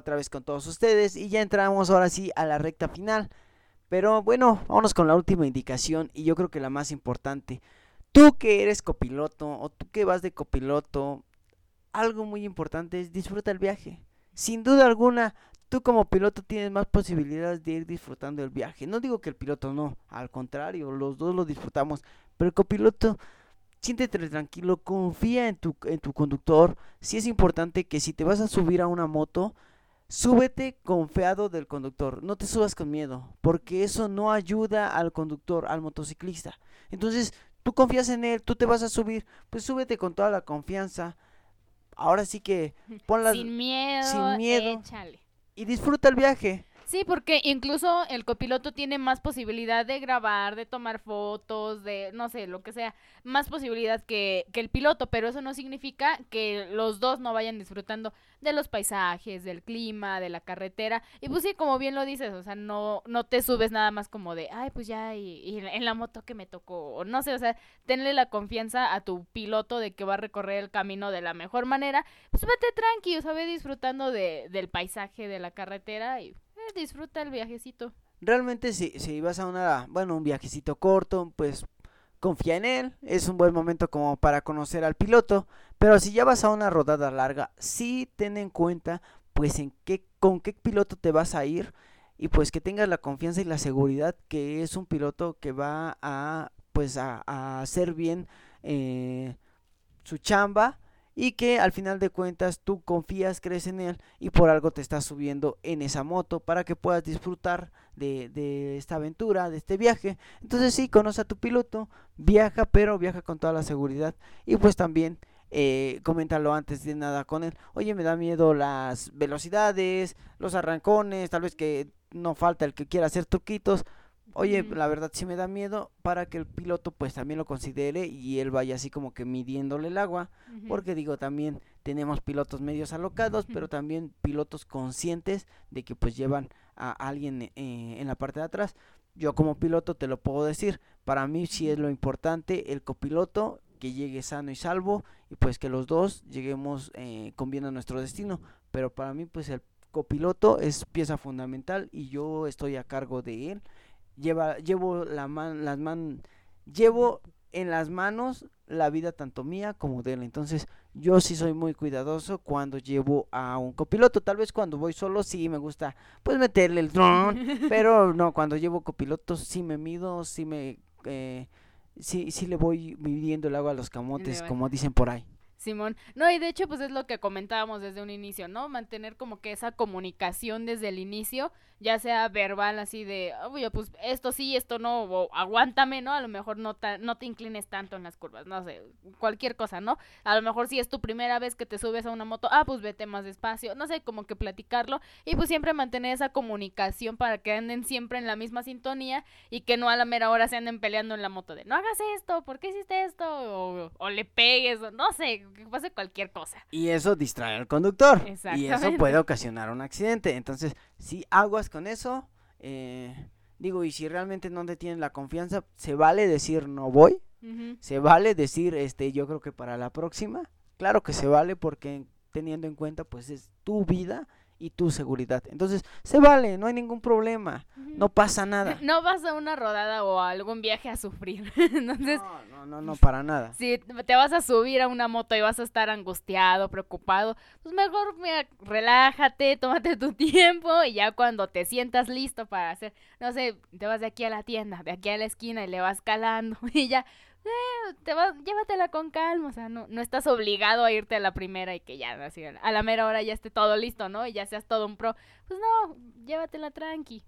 [SPEAKER 1] Otra vez con todos ustedes y ya entramos ahora sí a la recta final. Pero bueno, vámonos con la última indicación y yo creo que la más importante. Tú que eres copiloto o tú que vas de copiloto, algo muy importante es disfruta el viaje. Sin duda alguna, tú como piloto tienes más posibilidades de ir disfrutando el viaje. No digo que el piloto no, al contrario, los dos lo disfrutamos, pero el copiloto siéntete tranquilo, confía en tu, en tu conductor. Sí es importante que si te vas a subir a una moto, súbete confiado del conductor, no te subas con miedo, porque eso no ayuda al conductor, al motociclista. Entonces, tú confías en él, tú te vas a subir, pues súbete con toda la confianza. Ahora sí que pon las
[SPEAKER 2] Sin miedo,
[SPEAKER 1] sin miedo.
[SPEAKER 2] échale.
[SPEAKER 1] y disfruta el viaje.
[SPEAKER 2] Sí, porque incluso el copiloto tiene más posibilidad de grabar, de tomar fotos, de no sé, lo que sea, más posibilidad que, que el piloto, pero eso no significa que los dos no vayan disfrutando de los paisajes, del clima, de la carretera. Y pues sí, como bien lo dices, o sea, no, no te subes nada más como de, ay, pues ya, y, en la moto que me tocó, o no sé, o sea, tenle la confianza a tu piloto de que va a recorrer el camino de la mejor manera. Pues vete tranqui, o sea, ve disfrutando de, del paisaje, de la carretera y disfruta el viajecito.
[SPEAKER 1] Realmente si, si vas a una, bueno, un viajecito corto, pues confía en él, es un buen momento como para conocer al piloto, pero si ya vas a una rodada larga, sí ten en cuenta pues en qué, con qué piloto te vas a ir. Y pues que tengas la confianza y la seguridad que es un piloto que va a pues a, a hacer bien eh, su chamba y que al final de cuentas tú confías, crees en él y por algo te estás subiendo en esa moto para que puedas disfrutar de, de esta aventura, de este viaje. Entonces sí, conoce a tu piloto, viaja, pero viaja con toda la seguridad y pues también eh, coméntalo antes de nada con él. Oye, me da miedo las velocidades, los arrancones, tal vez que no falta el que quiera hacer truquitos. Oye, la verdad sí me da miedo para que el piloto pues también lo considere y él vaya así como que midiéndole el agua. Porque digo, también tenemos pilotos medios alocados, pero también pilotos conscientes de que pues llevan a alguien eh, en la parte de atrás. Yo como piloto te lo puedo decir, para mí sí es lo importante el copiloto que llegue sano y salvo y pues que los dos lleguemos eh, con bien a nuestro destino. Pero para mí pues el copiloto es pieza fundamental y yo estoy a cargo de él. Lleva, llevo la man, las man, llevo en las manos la vida tanto mía como de él. Entonces, yo sí soy muy cuidadoso cuando llevo a un copiloto. Tal vez cuando voy solo sí me gusta pues meterle el dron, pero no, cuando llevo copilotos sí me mido, sí me eh, sí, sí le voy midiendo el agua a los camotes, como dicen por ahí.
[SPEAKER 2] Simón. No, y de hecho, pues es lo que comentábamos desde un inicio, ¿no? Mantener como que esa comunicación desde el inicio, ya sea verbal, así de, oye, pues esto sí, esto no, o aguántame, ¿no? A lo mejor no, ta- no te inclines tanto en las curvas, no sé, cualquier cosa, ¿no? A lo mejor si es tu primera vez que te subes a una moto, ah, pues vete más despacio, no sé, como que platicarlo y pues siempre mantener esa comunicación para que anden siempre en la misma sintonía y que no a la mera hora se anden peleando en la moto de, no hagas esto, ¿por qué hiciste esto? O, o le pegues, o no sé, que pase cualquier cosa.
[SPEAKER 1] Y eso distrae al conductor. Y eso puede ocasionar un accidente. Entonces, si aguas con eso, eh, digo, y si realmente no te tienen la confianza, se vale decir no voy. Se vale decir, este, yo creo que para la próxima. Claro que se vale porque teniendo en cuenta, pues es tu vida y tu seguridad. Entonces, se vale, no hay ningún problema. No pasa nada.
[SPEAKER 2] No vas a una rodada o a algún viaje a sufrir. Entonces,
[SPEAKER 1] No, no, no, no, para nada.
[SPEAKER 2] si te vas a subir a una moto y vas a estar angustiado, preocupado, pues mejor mira, relájate, tómate tu tiempo y ya cuando te sientas listo para hacer, no sé, te vas de aquí a la tienda, de aquí a la esquina y le vas calando y ya, eh, te vas, llévatela con calma, o sea, no, no estás obligado a irte a la primera y que ya, así, a la mera hora ya esté todo listo, ¿no? Y ya seas todo un pro. Pues no, llévatela tranqui.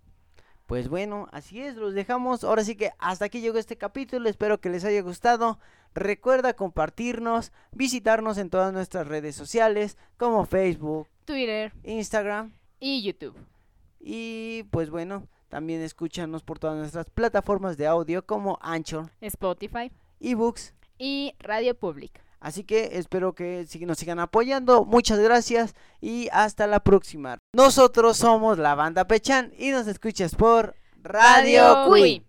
[SPEAKER 1] Pues bueno, así es, los dejamos. Ahora sí que hasta aquí llegó este capítulo. Espero que les haya gustado. Recuerda compartirnos, visitarnos en todas nuestras redes sociales como Facebook,
[SPEAKER 2] Twitter
[SPEAKER 1] Instagram
[SPEAKER 2] y YouTube.
[SPEAKER 1] y pues bueno, también escúchanos por todas nuestras plataformas de audio como Anchor,
[SPEAKER 2] Spotify
[SPEAKER 1] eBooks.
[SPEAKER 2] y Radio Public.
[SPEAKER 1] Así que espero que nos sigan apoyando. Muchas gracias y hasta la próxima. Nosotros somos la banda Pechan y nos escuchas por Radio.
[SPEAKER 2] Cui.